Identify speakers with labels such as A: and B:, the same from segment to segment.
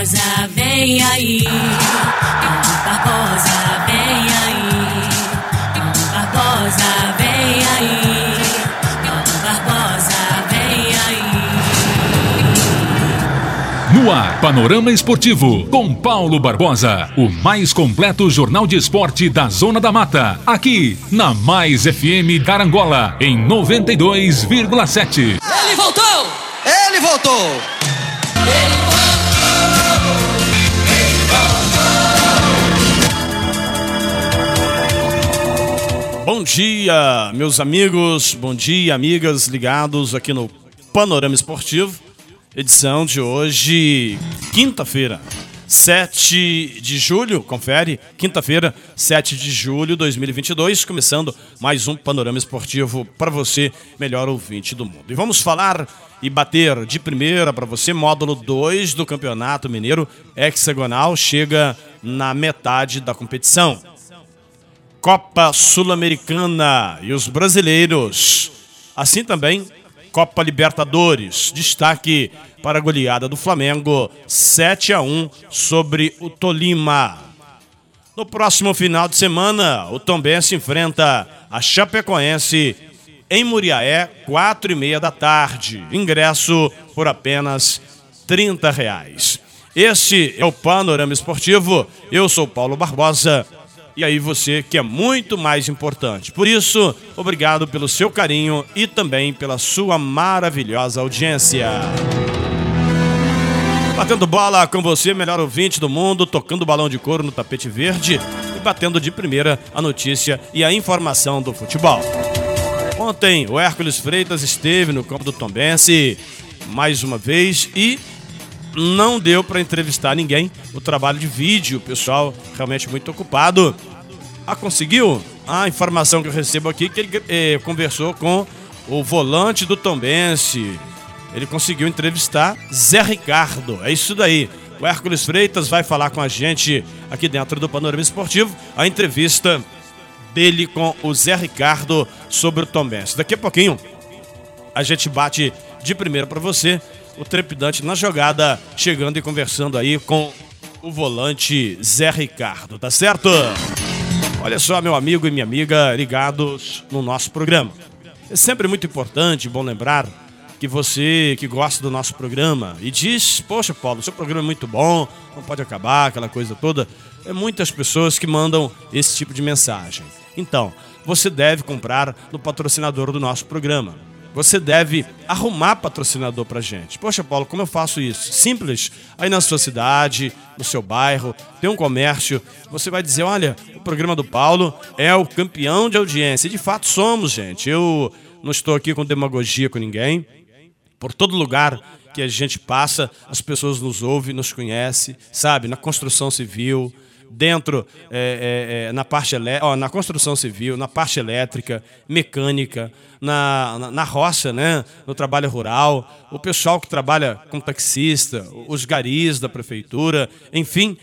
A: Barbosa, vem aí. Pedro Barbosa, vem aí. Pedro Barbosa, vem aí. Pedro Barbosa, vem aí.
B: No ar, Panorama Esportivo, com Paulo Barbosa, o mais completo jornal de esporte da Zona da Mata, aqui na Mais FM Carangola, em 92,7.
C: Ele voltou! Ele voltou!
D: Bom dia, meus amigos, bom dia, amigas ligados aqui no Panorama Esportivo, edição de hoje, quinta-feira, 7 de julho, confere, quinta-feira, 7 de julho de 2022, começando mais um Panorama Esportivo para você, melhor ouvinte do mundo. E vamos falar e bater de primeira para você, módulo 2 do Campeonato Mineiro Hexagonal, chega na metade da competição. Copa Sul-Americana e os brasileiros. Assim também, Copa Libertadores. Destaque para a goleada do Flamengo, 7 a 1 sobre o Tolima. No próximo final de semana, o Tombense enfrenta a Chapecoense em Muriaé, 4 e meia da tarde. Ingresso por apenas 30 reais. Esse é o Panorama Esportivo. Eu sou Paulo Barbosa e aí você que é muito mais importante. Por isso, obrigado pelo seu carinho e também pela sua maravilhosa audiência. Batendo bola com você, melhor ouvinte do mundo, tocando balão de couro no tapete verde e batendo de primeira a notícia e a informação do futebol. Ontem, o Hércules Freitas esteve no campo do Tombense mais uma vez e não deu para entrevistar ninguém. O trabalho de vídeo, o pessoal realmente muito ocupado. Ah, conseguiu? A informação que eu recebo aqui que ele eh, conversou com o volante do Tombense. Ele conseguiu entrevistar Zé Ricardo. É isso daí. O Hércules Freitas vai falar com a gente aqui dentro do Panorama Esportivo. A entrevista dele com o Zé Ricardo sobre o Tombense. Daqui a pouquinho a gente bate de primeira para você o trepidante na jogada, chegando e conversando aí com o volante Zé Ricardo, tá certo? Olha só, meu amigo e minha amiga ligados no nosso programa. É sempre muito importante, bom lembrar, que você que gosta do nosso programa e diz, poxa, Paulo, seu programa é muito bom, não pode acabar, aquela coisa toda. É muitas pessoas que mandam esse tipo de mensagem. Então, você deve comprar no patrocinador do nosso programa você deve arrumar patrocinador pra gente. Poxa, Paulo, como eu faço isso? Simples. Aí na sua cidade, no seu bairro, tem um comércio, você vai dizer: olha, o programa do Paulo é o campeão de audiência. E de fato somos, gente. Eu não estou aqui com demagogia com ninguém. Por todo lugar que a gente passa, as pessoas nos ouvem, nos conhecem, sabe? Na construção civil, dentro é, é, é, na parte ó, na construção civil, na parte elétrica, mecânica, na, na, na, roça, né, no trabalho rural, o pessoal que trabalha como taxista, os garis da prefeitura, enfim,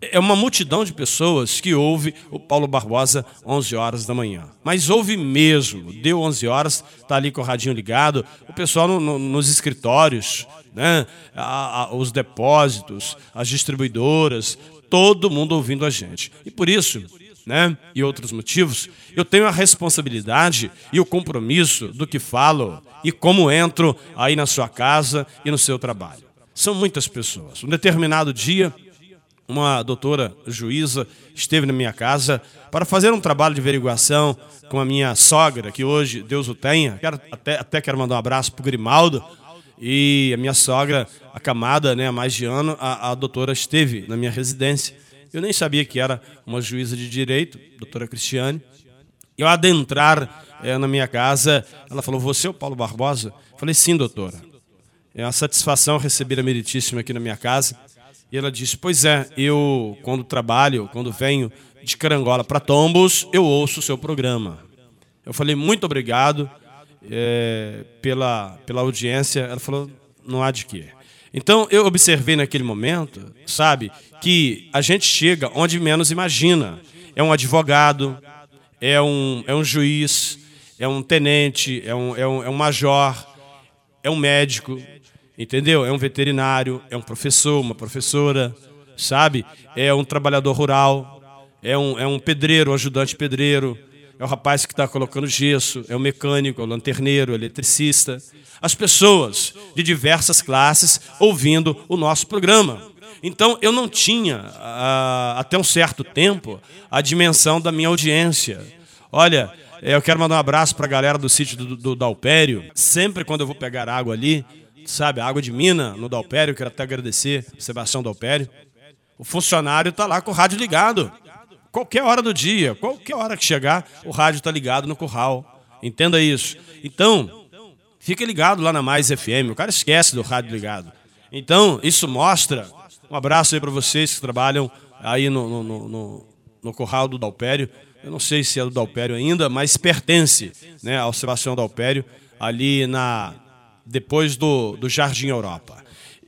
D: é uma multidão de pessoas que ouve o Paulo Barbosa 11 horas da manhã. Mas ouve mesmo, deu 11 horas, tá ali com o radinho ligado, o pessoal no, no, nos escritórios, né, a, a, os depósitos, as distribuidoras, todo mundo ouvindo a gente. E por isso, né, e outros motivos, eu tenho a responsabilidade e o compromisso do que falo e como entro aí na sua casa e no seu trabalho. São muitas pessoas. Um determinado dia, uma doutora juíza esteve na minha casa para fazer um trabalho de averiguação com a minha sogra, que hoje Deus o tenha. Quero, até, até quero mandar um abraço para o Grimaldo, e a minha sogra, acamada né, há mais de ano, a, a doutora esteve na minha residência. Eu nem sabia que era uma juíza de direito, doutora Cristiane. Eu adentrar é, na minha casa, ela falou: Você é o Paulo Barbosa? Eu falei: Sim, doutora. É uma satisfação receber a meritíssima aqui na minha casa. E ela disse: Pois é, eu, quando trabalho, quando venho de Carangola para Tombos, eu ouço o seu programa. Eu falei: Muito obrigado é, pela, pela audiência. Ela falou: não há de quê. Então eu observei naquele momento, sabe, que a gente chega onde menos imagina. É um advogado, é um, é um juiz, é um tenente, é um, é um, é um major, é um médico. Entendeu? É um veterinário, é um professor, uma professora, sabe? É um trabalhador rural, é um, é um pedreiro, um ajudante pedreiro, é o rapaz que está colocando gesso, é o mecânico, é o lanterneiro, é o eletricista. As pessoas de diversas classes ouvindo o nosso programa. Então eu não tinha, até um certo tempo, a dimensão da minha audiência. Olha, eu quero mandar um abraço para a galera do sítio do, do Dalpério. Sempre quando eu vou pegar água ali, sabe, água de mina no Dalpério, quero até agradecer Sebastião Dalpério. O funcionário está lá com o rádio ligado. Qualquer hora do dia, qualquer hora que chegar, o rádio está ligado no curral. Entenda isso. Então, fique ligado lá na Mais FM. O cara esquece do rádio ligado. Então, isso mostra. Um abraço aí para vocês que trabalham aí no, no, no, no curral do Dalpério. Eu não sei se é do Dalpério ainda, mas pertence né, ao Sebastião Dalpério, ali na depois do, do Jardim Europa.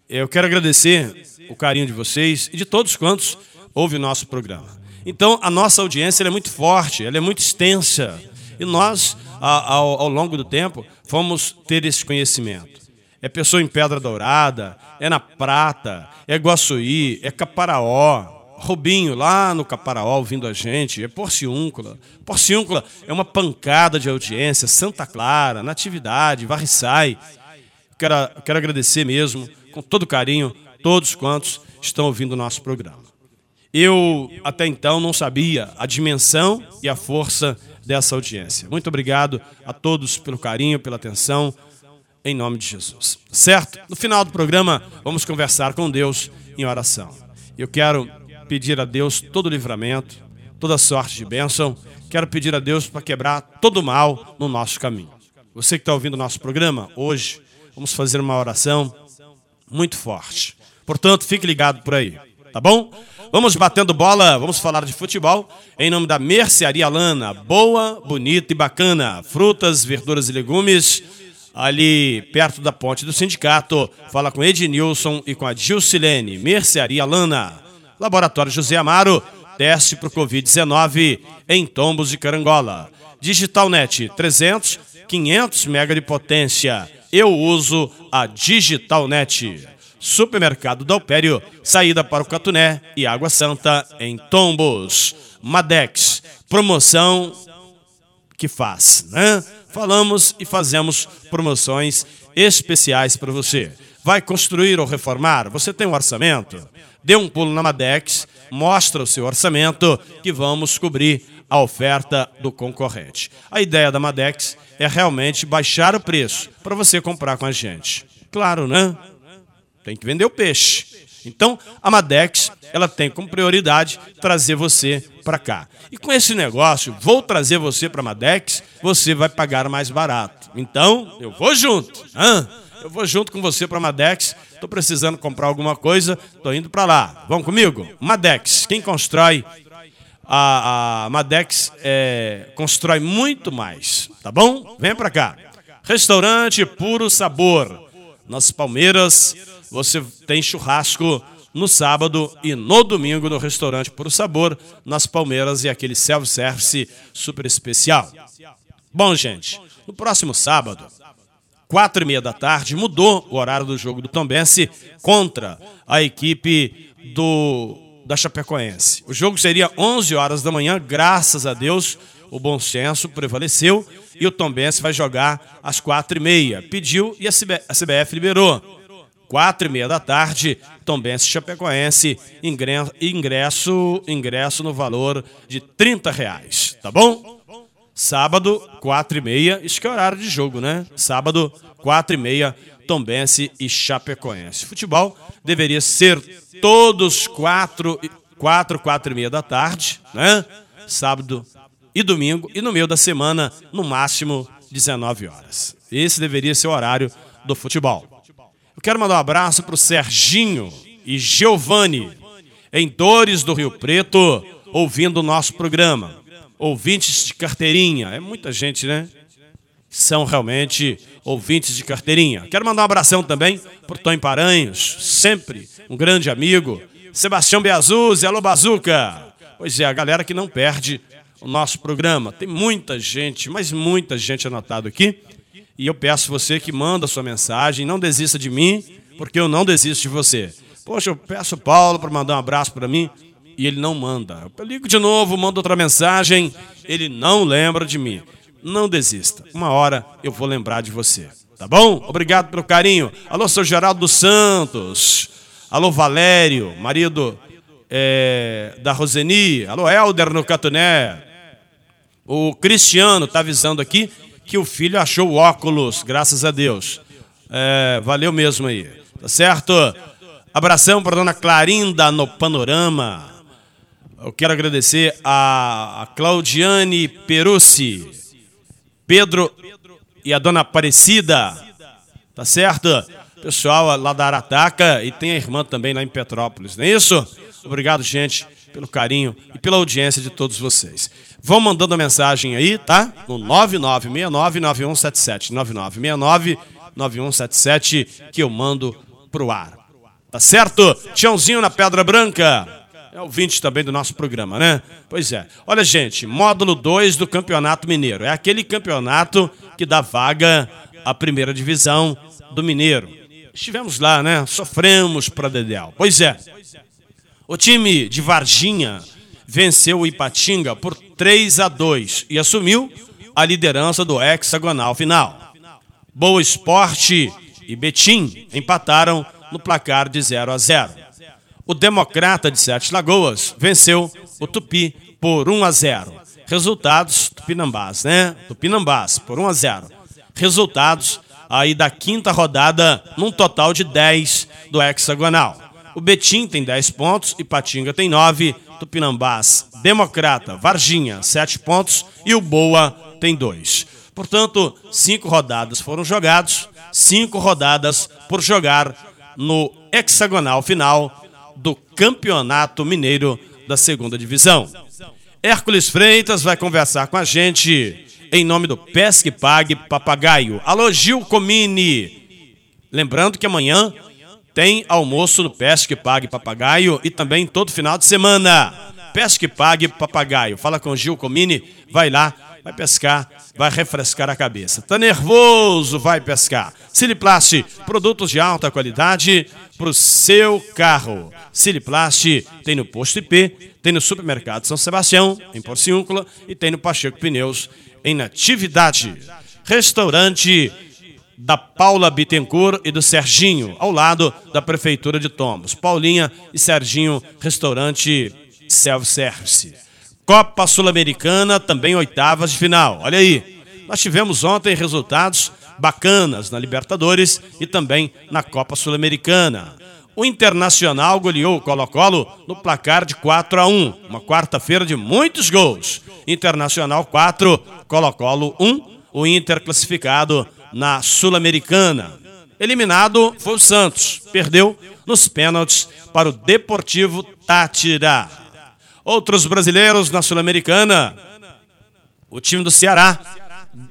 D: Eu quero agradecer o carinho de vocês e de todos quantos ouvem o nosso programa. Então, a nossa audiência é muito forte, ela é muito extensa. E nós, ao, ao longo do tempo, fomos ter esse conhecimento. É pessoa em Pedra Dourada, é na Prata, é Guaçuí, é Caparaó, Robinho lá no Caparaó ouvindo a gente, é Porciúncula. Porciúncula é uma pancada de audiência, Santa Clara, Natividade, Varriçai. Quero, quero agradecer mesmo, com todo carinho, todos quantos estão ouvindo o nosso programa. Eu até então não sabia a dimensão e a força dessa audiência. Muito obrigado a todos pelo carinho, pela atenção, em nome de Jesus. Certo? No final do programa, vamos conversar com Deus em oração. Eu quero pedir a Deus todo o livramento, toda sorte de bênção. Quero pedir a Deus para quebrar todo o mal no nosso caminho. Você que está ouvindo o nosso programa, hoje, vamos fazer uma oração muito forte. Portanto, fique ligado por aí, tá bom? Vamos batendo bola, vamos falar de futebol. Em nome da Mercearia Lana, boa, bonita e bacana. Frutas, verduras e legumes, ali perto da ponte do sindicato. Fala com Ednilson e com a Gilcilene. Mercearia Lana. Laboratório José Amaro, teste para o Covid-19 em Tombos de Carangola. Digitalnet 300, 500 mega de potência. Eu uso a Digitalnet. Supermercado Dalpério, saída para o Catuné e Água Santa em Tombos. Madex, promoção que faz, né? Falamos e fazemos promoções especiais para você. Vai construir ou reformar? Você tem um orçamento? Dê um pulo na Madex, mostra o seu orçamento que vamos cobrir a oferta do concorrente. A ideia da Madex é realmente baixar o preço para você comprar com a gente. Claro, né? Tem que vender o peixe. Então, a Madex, ela tem como prioridade trazer você para cá. E com esse negócio, vou trazer você para a Madex, você vai pagar mais barato. Então, eu vou junto. Eu vou junto com você para a Madex. Estou precisando comprar alguma coisa, estou indo para lá. Vão comigo? Madex, quem constrói a, a Madex é, constrói muito mais, tá bom? Vem para cá. Restaurante Puro Sabor. Nas Palmeiras, você tem churrasco no sábado e no domingo no restaurante Por Sabor, nas Palmeiras e aquele self-service super especial. Bom, gente, no próximo sábado, quatro e meia da tarde, mudou o horário do jogo do Tombense contra a equipe do da Chapecoense. O jogo seria 11 horas da manhã, graças a Deus, o bom senso prevaleceu e o Tombense vai jogar às quatro e meia. Pediu e a CBF liberou quatro e meia da tarde, Tombense Chapecoense, ingresso, ingresso no valor de 30 reais, tá bom? Sábado, quatro e meia, isso que é horário de jogo, né? Sábado, quatro e meia, Tombense e Chapecoense. Futebol deveria ser todos quatro, quatro, quatro e meia da tarde, né? Sábado e domingo, e no meio da semana, no máximo, 19 horas. Esse deveria ser o horário do futebol. Eu quero mandar um abraço para o Serginho e Giovanni, em Dores do Rio Preto, ouvindo o nosso programa. Ouvintes de carteirinha, é muita gente, né? São realmente ouvintes de carteirinha. Quero mandar um abração também para o Tom Paranhos, sempre um grande amigo. Sebastião Beazuz, alô Bazuca. Pois é, a galera que não perde o nosso programa. Tem muita gente, mas muita gente anotada aqui. E eu peço você que manda sua mensagem, não desista de mim, porque eu não desisto de você. Poxa, eu peço Paulo para mandar um abraço para mim e ele não manda. Eu ligo de novo, mando outra mensagem, ele não lembra de mim. Não desista. Uma hora eu vou lembrar de você. Tá bom? Obrigado pelo carinho. Alô, seu Geraldo dos Santos. Alô, Valério, marido é, da Roseni. Alô, Helder no Catuné. O Cristiano está avisando aqui que o filho achou o óculos, graças a Deus. É, valeu mesmo aí. Tá certo? Abração para dona Clarinda no Panorama. Eu quero agradecer a Claudiane Perucci, Pedro e a dona Aparecida, tá certo? Pessoal lá da Arataca e tem a irmã também lá em Petrópolis, não é isso? Obrigado, gente, pelo carinho e pela audiência de todos vocês. Vão mandando a mensagem aí, tá? No 9969-9177. 9969-9177 que eu mando pro ar. Tá certo? Tiãozinho na Pedra Branca. É ouvinte também do nosso programa, né? Pois é. Olha, gente, módulo 2 do Campeonato Mineiro. É aquele campeonato que dá vaga à primeira divisão do Mineiro. Estivemos lá, né? Sofremos para Dedéu. Pois é. O time de Varginha venceu o Ipatinga por 3 a 2 e assumiu a liderança do hexagonal final. Boa Esporte e Betim empataram no placar de 0 a 0 o Democrata de Sete Lagoas venceu o Tupi por 1 a 0. Resultados Tupinambás, né? Tupinambás por 1 a 0. Resultados aí da quinta rodada num total de 10 do hexagonal. O Betim tem 10 pontos, Ipatinga tem 9, Tupinambás, Democrata, Varginha, 7 pontos e o Boa tem 2. Portanto, cinco rodadas foram jogados, cinco rodadas por jogar no hexagonal final do Campeonato Mineiro da Segunda Divisão. Hércules Freitas vai conversar com a gente em nome do Pesque Pague Papagaio. Alô, Gil Comini. Lembrando que amanhã tem almoço no Pesque Pague Papagaio e também todo final de semana. Pesque Pague Papagaio. Fala com Gil Comini, vai lá, vai pescar, vai refrescar a cabeça. Tá nervoso, vai pescar. Siliplast, produtos de alta qualidade para o seu carro. Siliplast tem no posto IP, tem no supermercado São Sebastião, em Porciúncula, e tem no Pacheco Pneus, em Natividade. Restaurante da Paula Bittencourt e do Serginho, ao lado da Prefeitura de Tomos. Paulinha e Serginho, restaurante self-service. Copa Sul-Americana, também oitavas de final. Olha aí, nós tivemos ontem resultados bacanas na Libertadores e também na Copa Sul-Americana. O Internacional goleou o Colo-Colo no placar de 4 a 1, uma quarta-feira de muitos gols. Internacional 4, Colo-Colo 1, o Inter classificado na Sul-Americana. Eliminado foi o Santos, perdeu nos pênaltis para o Deportivo Tátira. Outros brasileiros na Sul-Americana. O time do Ceará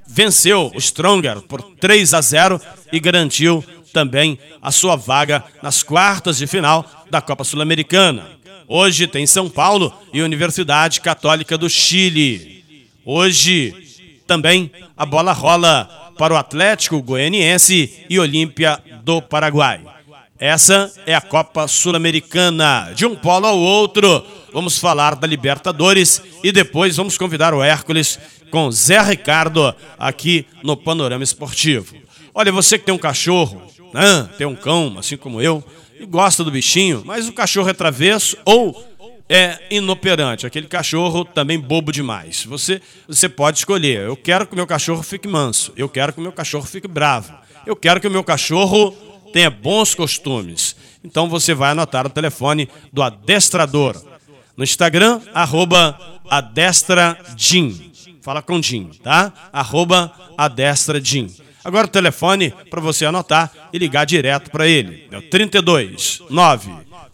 D: venceu o Stronger por 3 a 0 e garantiu também a sua vaga nas quartas de final da Copa Sul-Americana. Hoje tem São Paulo e Universidade Católica do Chile. Hoje também a bola rola para o Atlético Goianiense e Olímpia do Paraguai. Essa é a Copa Sul-Americana. De um polo ao outro, vamos falar da Libertadores e depois vamos convidar o Hércules com Zé Ricardo aqui no Panorama Esportivo. Olha, você que tem um cachorro, né? tem um cão, assim como eu, e gosta do bichinho, mas o cachorro é travesso ou é inoperante, aquele cachorro também bobo demais. Você, você pode escolher. Eu quero que o meu cachorro fique manso, eu quero que o meu cachorro fique bravo, eu quero que o meu cachorro tenha bons costumes. Então você vai anotar o telefone do adestrador. No Instagram, arroba adestradim. Fala com Jim, tá? Arroba adestradim. Agora o telefone para você anotar e ligar direto para ele. É o 32 9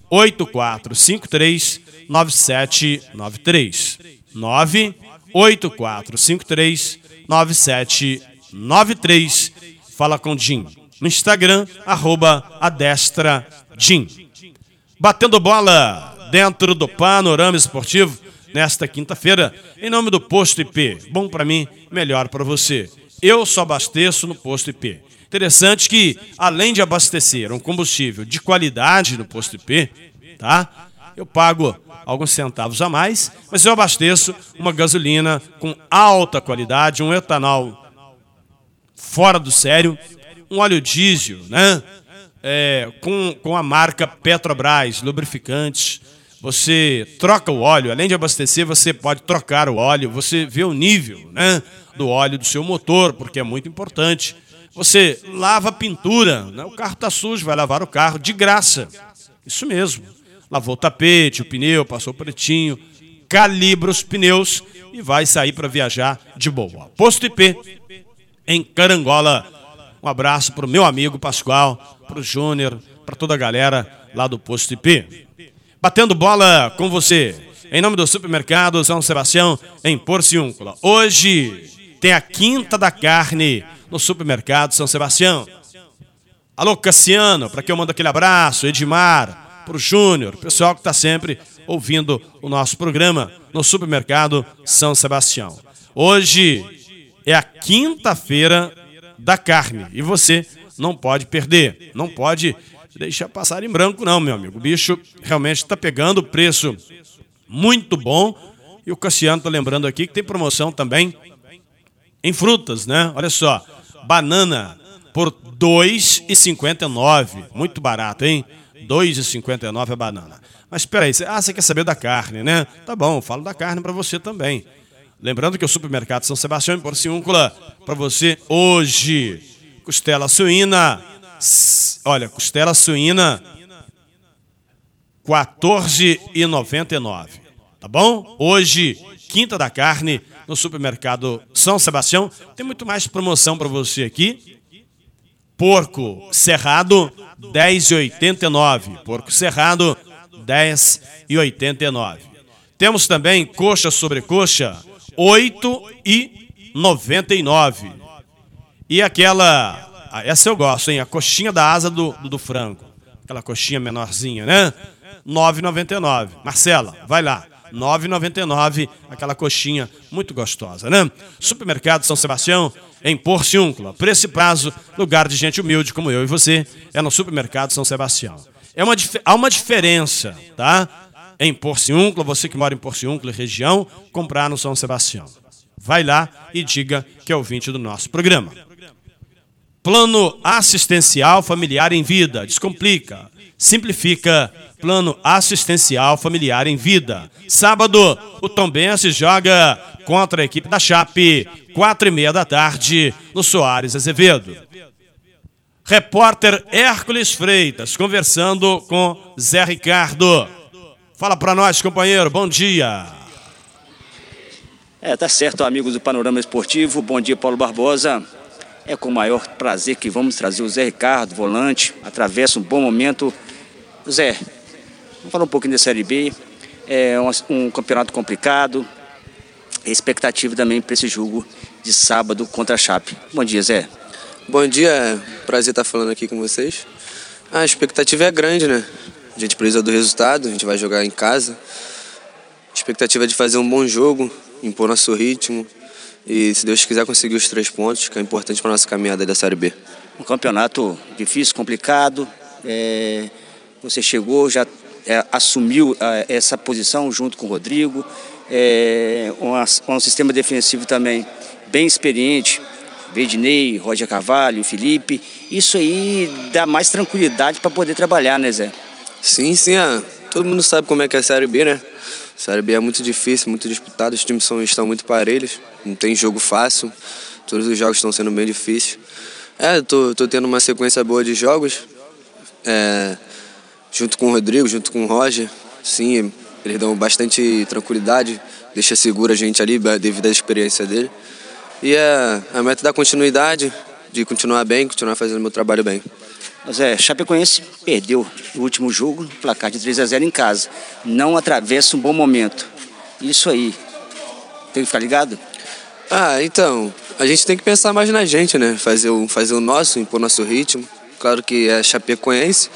D: 8453 9793. 9 8453 9793. Fala com Jim. No Instagram, arroba adestradim. Batendo bola dentro do panorama esportivo nesta quinta-feira, em nome do Posto IP. Bom para mim, melhor para você. Eu só abasteço no Posto IP. Interessante que, além de abastecer um combustível de qualidade no posto IP, tá? Eu pago alguns centavos a mais, mas eu abasteço uma gasolina com alta qualidade, um etanol fora do sério, um óleo diesel, né? É, com, com a marca Petrobras, lubrificantes. Você troca o óleo, além de abastecer, você pode trocar o óleo, você vê o nível né, do óleo do seu motor, porque é muito importante. Você lava a pintura, né? o carro está sujo, vai lavar o carro de graça. Isso mesmo. Lavou o tapete, o pneu, passou pretinho, calibra os pneus e vai sair para viajar de boa. Posto IP, em Carangola. Um abraço para o meu amigo Pascoal, para o Júnior, para toda a galera lá do Posto IP. Batendo bola com você, em nome do Supermercado São Sebastião, em Porciúncula. Hoje tem a Quinta da Carne no Supermercado São Sebastião. Alô, Cassiano, para que eu mando aquele abraço, Edmar, para o Júnior, pessoal que está sempre ouvindo o nosso programa no Supermercado São Sebastião. Hoje é a quinta-feira da carne e você não pode perder, não pode deixar passar em branco, não, meu amigo. O bicho realmente está pegando preço muito bom. E o Cassiano está lembrando aqui que tem promoção também em frutas, né? Olha só, banana por R$ 2,59. Muito barato, hein? R$ 2,59 a banana. Mas espera aí, ah, você quer saber da carne, né? Tá bom, falo da carne para você também. Lembrando que o supermercado São Sebastião em Porciúncula para você hoje. Costela suína, olha, costela suína 14,99. Tá bom? Hoje, quinta da carne no supermercado São Sebastião. Tem muito mais promoção para você aqui. Porco cerrado 10,89. Porco cerrado 10,89. Temos também coxa sobre coxa 8,99. E aquela essa eu gosto, hein? A coxinha da asa do, do, do frango. Aquela coxinha menorzinha, né? 9,99. Marcela, vai lá. 9,99, aquela coxinha muito gostosa, né? Supermercado São Sebastião, em Porciúncula. Preço e prazo, lugar de gente humilde como eu e você, é no Supermercado São Sebastião. É uma, há uma diferença, tá? Em Porciúncula, você que mora em Porciúncula região, comprar no São Sebastião. Vai lá e diga que é ouvinte do nosso programa. Plano assistencial familiar em vida. Descomplica. Simplifica Plano Assistencial Familiar em Vida. Sábado, o Tombense joga contra a equipe da Chape, quatro e meia da tarde, no Soares Azevedo. Repórter Hércules Freitas, conversando com Zé Ricardo. Fala para nós, companheiro, bom dia.
E: É, tá certo, amigos do Panorama Esportivo. Bom dia, Paulo Barbosa. É com o maior prazer que vamos trazer o Zé Ricardo, volante, atravessa um bom momento. Zé, Vamos falar um pouquinho da Série B. É um, um campeonato complicado. Expectativa também para esse jogo de sábado contra a Chape. Bom dia, Zé.
F: Bom dia, prazer estar falando aqui com vocês. A expectativa é grande, né? A gente precisa do resultado, a gente vai jogar em casa. A expectativa é de fazer um bom jogo, impor nosso ritmo e, se Deus quiser, conseguir os três pontos, que é importante para a nossa caminhada da Série B.
E: Um campeonato difícil, complicado. É... Você chegou, já é, assumiu é, essa posição junto com o Rodrigo, é, um, um sistema defensivo também bem experiente, Vedinei, Roger Carvalho, Felipe. Isso aí dá mais tranquilidade para poder trabalhar, né, Zé?
F: Sim, sim. Ah, todo mundo sabe como é que é a Série B, né? A Série B é muito difícil, muito disputada, os times são, estão muito parelhos, não tem jogo fácil, todos os jogos estão sendo bem difíceis. É, tô, tô tendo uma sequência boa de jogos. É, junto com o Rodrigo, junto com o Roger. Sim, eles dão bastante tranquilidade, deixa segura a gente ali devido à experiência dele. E é, a meta é da continuidade, de continuar bem, continuar fazendo meu trabalho bem.
E: Zé, Chapecoense perdeu o último jogo, placar de 3 a 0 em casa. Não atravessa um bom momento. Isso aí, tem que ficar ligado?
F: Ah, então, a gente tem que pensar mais na gente, né? Fazer o, fazer o nosso, impor nosso ritmo. Claro que é Chapecoense,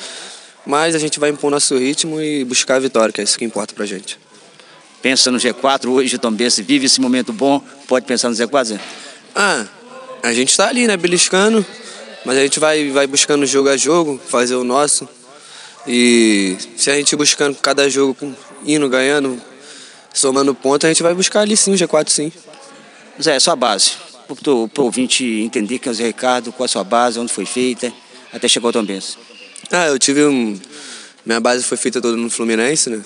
F: mas a gente vai impor nosso ritmo e buscar a vitória, que é isso que importa pra gente.
E: Pensa no G4 hoje, o Tom Bense vive esse momento bom, pode pensar no Z4, Zé?
F: Ah, a gente está ali, né, beliscando. Mas a gente vai, vai buscando jogo a jogo, fazer o nosso. E se a gente buscando cada jogo, indo, ganhando, somando ponto, a gente vai buscar ali sim, o G4 sim.
E: Zé, sua base. Para o ouvinte entender quem é o Zé Ricardo, qual a sua base, onde foi feita, até chegou ao Tom.
F: Ah, eu tive um. Minha base foi feita toda no Fluminense, né?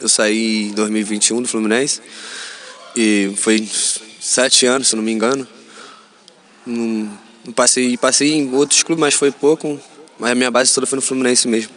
F: Eu saí em 2021 do Fluminense. E foi sete anos, se não me engano. Não, não passei, passei em outros clubes, mas foi pouco. Mas a minha base toda foi no Fluminense mesmo.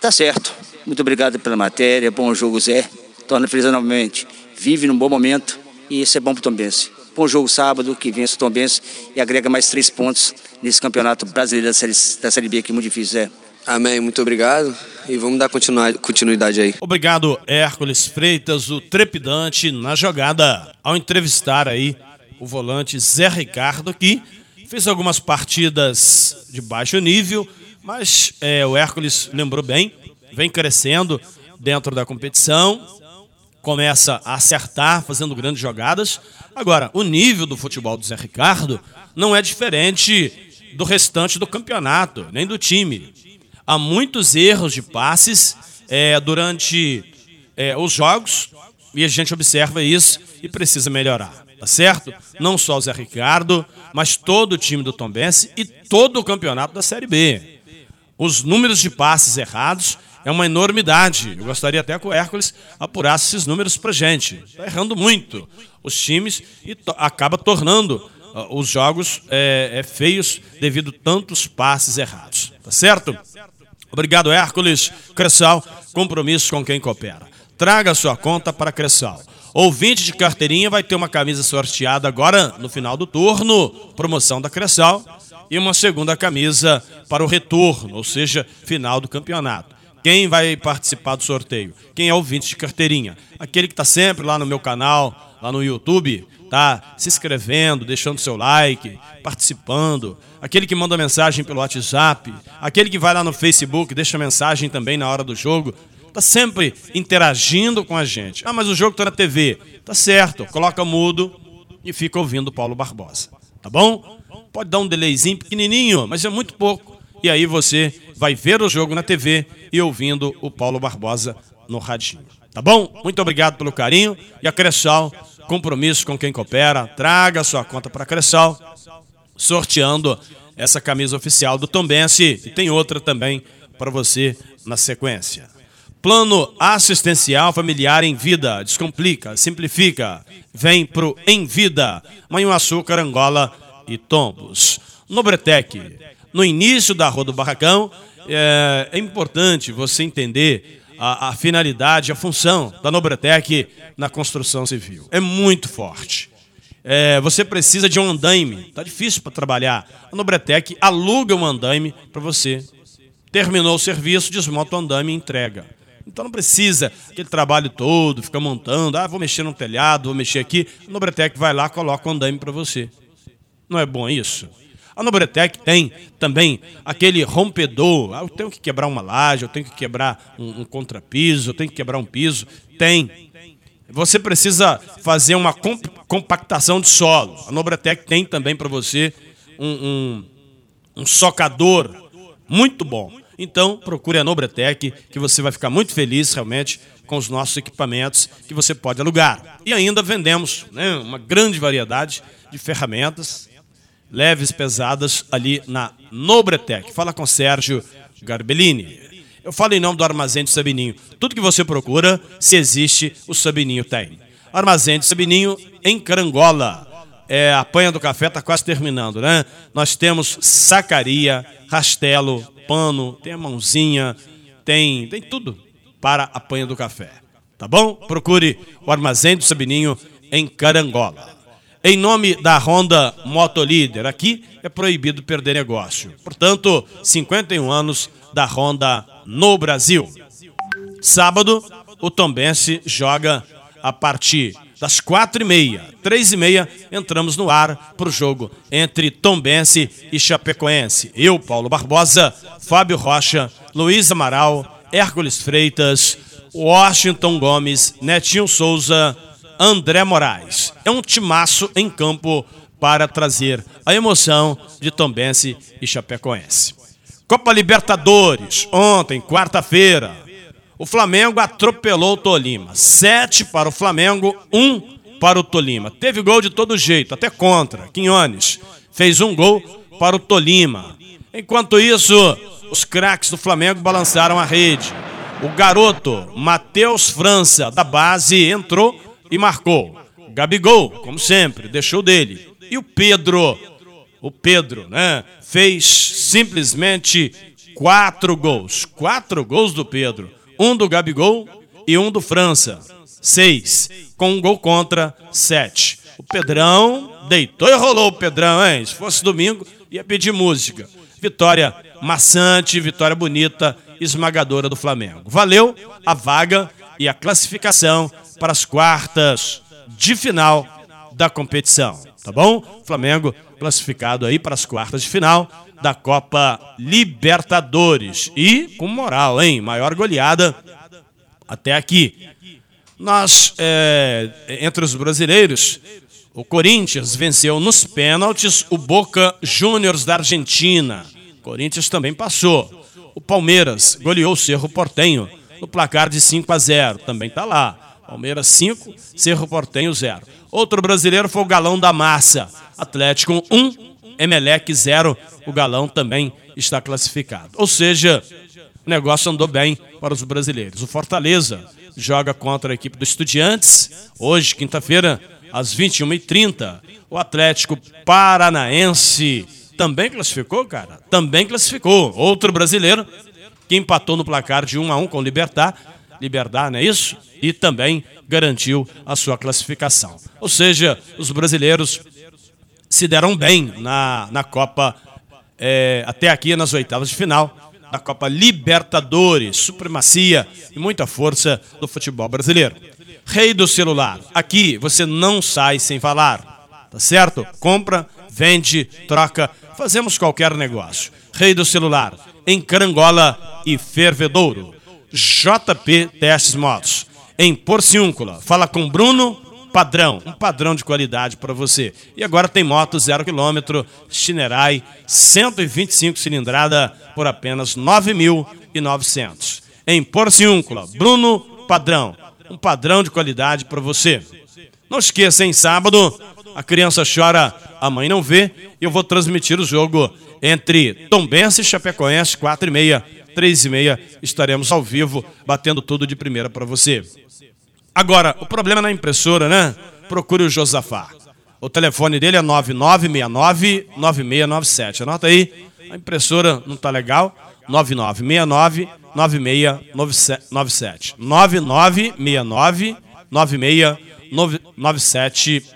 E: Tá certo. Muito obrigado pela matéria. Bom jogo, Zé. Torna feliz novamente. Vive num bom momento e isso é bom para o Tombense. Bom jogo sábado, que vence o Tombense e agrega mais três pontos nesse campeonato brasileiro da Série, da série B, que é muito difícil, Zé.
F: Amém, muito obrigado. E vamos dar continuidade aí.
D: Obrigado, Hércules Freitas, o trepidante na jogada, ao entrevistar aí o volante Zé Ricardo, que fez algumas partidas de baixo nível, mas é, o Hércules lembrou bem, vem crescendo dentro da competição, começa a acertar, fazendo grandes jogadas. Agora, o nível do futebol do Zé Ricardo não é diferente do restante do campeonato, nem do time há muitos erros de passes é, durante é, os jogos e a gente observa isso e precisa melhorar, tá certo? Não só o Zé Ricardo, mas todo o time do Tombense e todo o campeonato da Série B. Os números de passes errados é uma enormidade. Eu gostaria até que o Hércules apurasse esses números pra gente. Está errando muito os times e to acaba tornando uh, os jogos é, é, feios devido a tantos passes errados. Tá certo? Obrigado, Hércules. Cressal, compromisso com quem coopera. Traga sua conta para Cressal. Ouvinte de carteirinha vai ter uma camisa sorteada agora no final do turno, promoção da Cressal, e uma segunda camisa para o retorno, ou seja, final do campeonato. Quem vai participar do sorteio? Quem é ouvinte de carteirinha? Aquele que está sempre lá no meu canal, lá no YouTube, tá se inscrevendo, deixando seu like, participando, aquele que manda mensagem pelo WhatsApp, aquele que vai lá no Facebook, deixa mensagem também na hora do jogo, tá sempre interagindo com a gente. Ah, mas o jogo tá na TV. Tá certo, coloca mudo e fica ouvindo Paulo Barbosa. Tá bom? Pode dar um delayzinho pequenininho, mas é muito pouco. E aí você vai ver o jogo na TV e ouvindo o Paulo Barbosa no radinho. Tá bom? Muito obrigado pelo carinho e a Cressal compromisso com quem coopera, traga a sua conta para Cressal, sorteando essa camisa oficial do Tombense e tem outra também para você na sequência. Plano assistencial familiar em vida, descomplica, simplifica, vem pro Em Vida, Manhuaçu, Carangola e Tombos. Nobretec, no início da Rua do Barracão, é, é importante você entender a, a finalidade, a função da Nobretec na construção civil. É muito forte. É, você precisa de um andaime. Tá difícil para trabalhar. A Nobretec aluga um andaime para você. Terminou o serviço, desmonta o andaime e entrega. Então não precisa aquele trabalho todo, ficar montando, ah, vou mexer no telhado, vou mexer aqui. A Nobretec vai lá, coloca o andaime para você. Não é bom isso? A Nobretec tem também aquele rompedor. Ah, eu tenho que quebrar uma laje, eu tenho que quebrar um, um contrapiso, eu tenho que quebrar um piso. Tem. Você precisa fazer uma comp compactação de solo. A Nobretec tem também para você um, um, um socador muito bom. Então, procure a Nobretec, que você vai ficar muito feliz realmente com os nossos equipamentos que você pode alugar. E ainda vendemos né, uma grande variedade de ferramentas, leves, pesadas, ali na Nobretec. Fala com Sérgio Garbellini. Eu falo em nome do Armazém de Sabininho. Tudo que você procura, se existe, o Sabininho tem. Armazém de Sabininho em Carangola. É, a panha do café está quase terminando, né? Nós temos sacaria, rastelo, pano, tem a mãozinha, tem, tem tudo para a panha do café. Tá bom? Procure o Armazém do Sabininho em Carangola em nome da Honda Motolíder. Aqui é proibido perder negócio. Portanto, 51 anos da Honda no Brasil. Sábado, o Tombense joga a partir das quatro e meia, três e meia, entramos no ar para o jogo entre Tombense e Chapecoense. Eu, Paulo Barbosa, Fábio Rocha, Luiz Amaral, Hércules Freitas, Washington Gomes, Netinho Souza, André Moraes. É um timaço em campo para trazer a emoção de Tombense e Chapecoense. Copa Libertadores, ontem, quarta-feira, o Flamengo atropelou o Tolima. Sete para o Flamengo, um para o Tolima. Teve gol de todo jeito, até contra. Quinhones fez um gol para o Tolima. Enquanto isso, os craques do Flamengo balançaram a rede. O garoto Matheus França, da base, entrou e marcou. Gabigol, como sempre, deixou dele. E o Pedro, o Pedro, né, fez simplesmente quatro gols. Quatro gols do Pedro. Um do Gabigol e um do França. Seis. Com um gol contra, sete. O Pedrão deitou e rolou o Pedrão, hein? Se fosse domingo, ia pedir música. Vitória maçante, vitória bonita, esmagadora do Flamengo. Valeu a vaga e a classificação para as quartas de final da competição, tá bom? Flamengo classificado aí para as quartas de final da Copa Libertadores e com moral, hein? Maior goleada até aqui. Nós, é, entre os brasileiros, o Corinthians venceu nos pênaltis o Boca Juniors da Argentina. O Corinthians também passou. O Palmeiras goleou o Cerro Portenho no placar de 5 a 0. Também está lá. Palmeiras 5, Cerro Portenho 0. Outro brasileiro foi o Galão da Massa. Atlético 1, Emelec 0. O Galão também está classificado. Ou seja, o negócio andou bem para os brasileiros. O Fortaleza joga contra a equipe do Estudiantes, hoje, quinta-feira, às 21h30. O Atlético Paranaense também classificou, cara? Também classificou. Outro brasileiro que empatou no placar de 1 a 1 com o Libertar. Libertar, não é isso? E também garantiu a sua classificação. Ou seja, os brasileiros se deram bem na, na Copa, é, até aqui nas oitavas de final da Copa Libertadores, supremacia e muita força do futebol brasileiro. Rei do celular, aqui você não sai sem falar, tá certo? Compra, vende, troca, fazemos qualquer negócio. Rei do celular, em Carangola e Fervedouro. JP Testes Motos, em Porciúncula. Fala com Bruno padrão, um padrão de qualidade para você. E agora tem moto zero quilômetro, Chinerai, 125 cilindrada por apenas 9.900. Em Porciúncula, Bruno Padrão, um padrão de qualidade para você. Não esqueça, em sábado, a criança chora, a mãe não vê, e eu vou transmitir o jogo entre Tombense e Chapecoense, 4 e meia, 3 e meia, estaremos ao vivo, batendo tudo de primeira para você. Agora, o problema é na impressora, né? Procure o Josafá. O telefone dele é 9969-9697. Anota aí, a impressora não está legal. 9969-9697. 9969-9697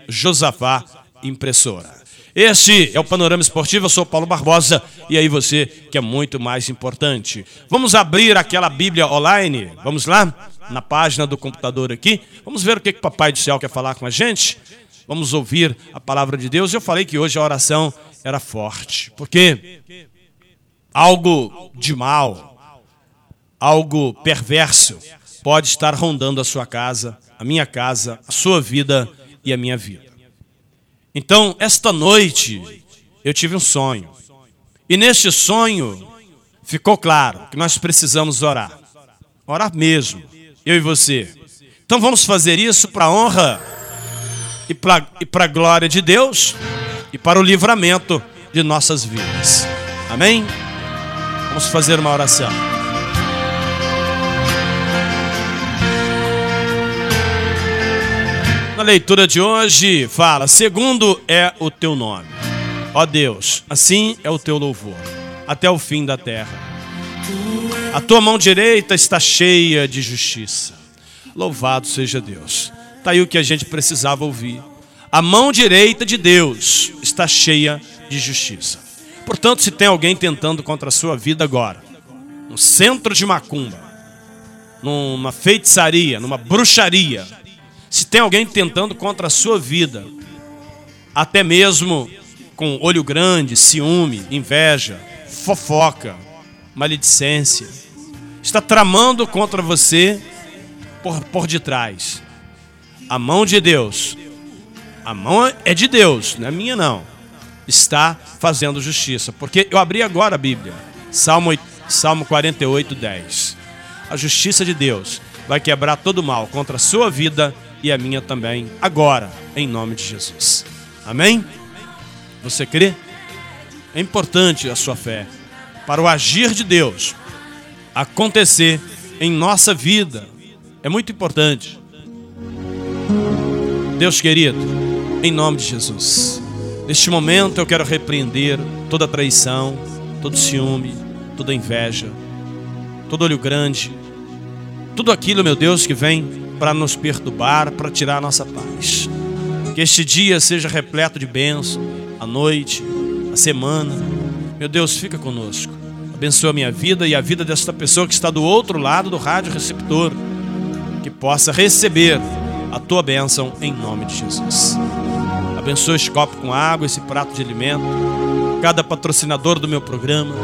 D: Josafá Impressora. Este é o Panorama Esportivo, eu sou Paulo Barbosa e aí você que é muito mais importante. Vamos abrir aquela Bíblia online? Vamos lá? na página do computador aqui. Vamos ver o que, que o Papai do Céu quer falar com a gente. Vamos ouvir a palavra de Deus. Eu falei que hoje a oração era forte, porque algo de mal, algo perverso pode estar rondando a sua casa, a minha casa, a sua vida e a minha vida. Então, esta noite, eu tive um sonho. E neste sonho, ficou claro que nós precisamos orar. Orar mesmo eu e você. Então vamos fazer isso para a honra e para a glória de Deus e para o livramento de nossas vidas. Amém? Vamos fazer uma oração. Na leitura de hoje fala: segundo é o teu nome. Ó Deus, assim é o teu louvor, até o fim da terra. A tua mão direita está cheia de justiça. Louvado seja Deus. Está aí o que a gente precisava ouvir. A mão direita de Deus está cheia de justiça. Portanto, se tem alguém tentando contra a sua vida agora, no centro de macumba, numa feitiçaria, numa bruxaria, se tem alguém tentando contra a sua vida, até mesmo com olho grande, ciúme, inveja, fofoca, maledicência, está tramando contra você por, por detrás. A mão de Deus, A mão é de Deus, não é minha não. Está fazendo justiça. Porque eu abri agora a Bíblia. Salmo, Salmo 48, 10. A justiça de Deus vai quebrar todo mal contra a sua vida e a minha também, agora, em nome de Jesus. Amém? Você crê? É importante a sua fé para o agir de Deus acontecer em nossa vida. É muito importante. Deus querido, em nome de Jesus, neste momento eu quero repreender toda traição, todo ciúme, toda inveja, todo olho grande, tudo aquilo, meu Deus, que vem para nos perturbar, para tirar a nossa paz. Que este dia seja repleto de bênção, a noite, a semana. Meu Deus, fica conosco. Abençoa a minha vida e a vida desta pessoa que está do outro lado do rádio receptor. Que possa receber a tua bênção em nome de Jesus. Abençoa este copo com água, esse prato de alimento. Cada patrocinador do meu programa,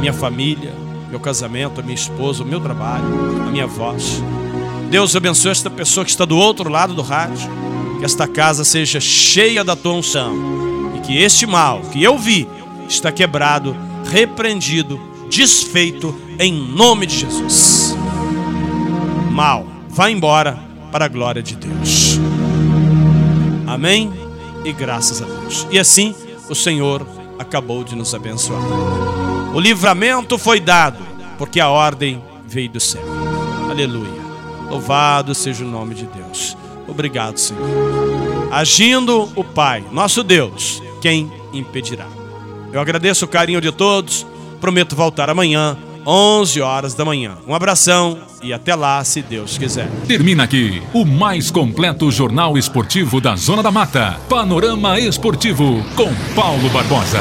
D: minha família, meu casamento, a minha esposa, o meu trabalho, a minha voz. Deus abençoe esta pessoa que está do outro lado do rádio. Que esta casa seja cheia da tua unção. E que este mal que eu vi está quebrado, repreendido, desfeito em nome de Jesus. Mal, vá embora para a glória de Deus. Amém e graças a Deus. E assim o Senhor acabou de nos abençoar. O livramento foi dado, porque a ordem veio do céu. Aleluia. Louvado seja o nome de Deus. Obrigado, Senhor. Agindo o Pai, nosso Deus, quem impedirá? Eu agradeço o carinho de todos. Prometo voltar amanhã, 11 horas da manhã. Um abração e até lá, se Deus quiser.
B: Termina aqui o mais completo jornal esportivo da Zona da Mata. Panorama Esportivo com Paulo Barbosa.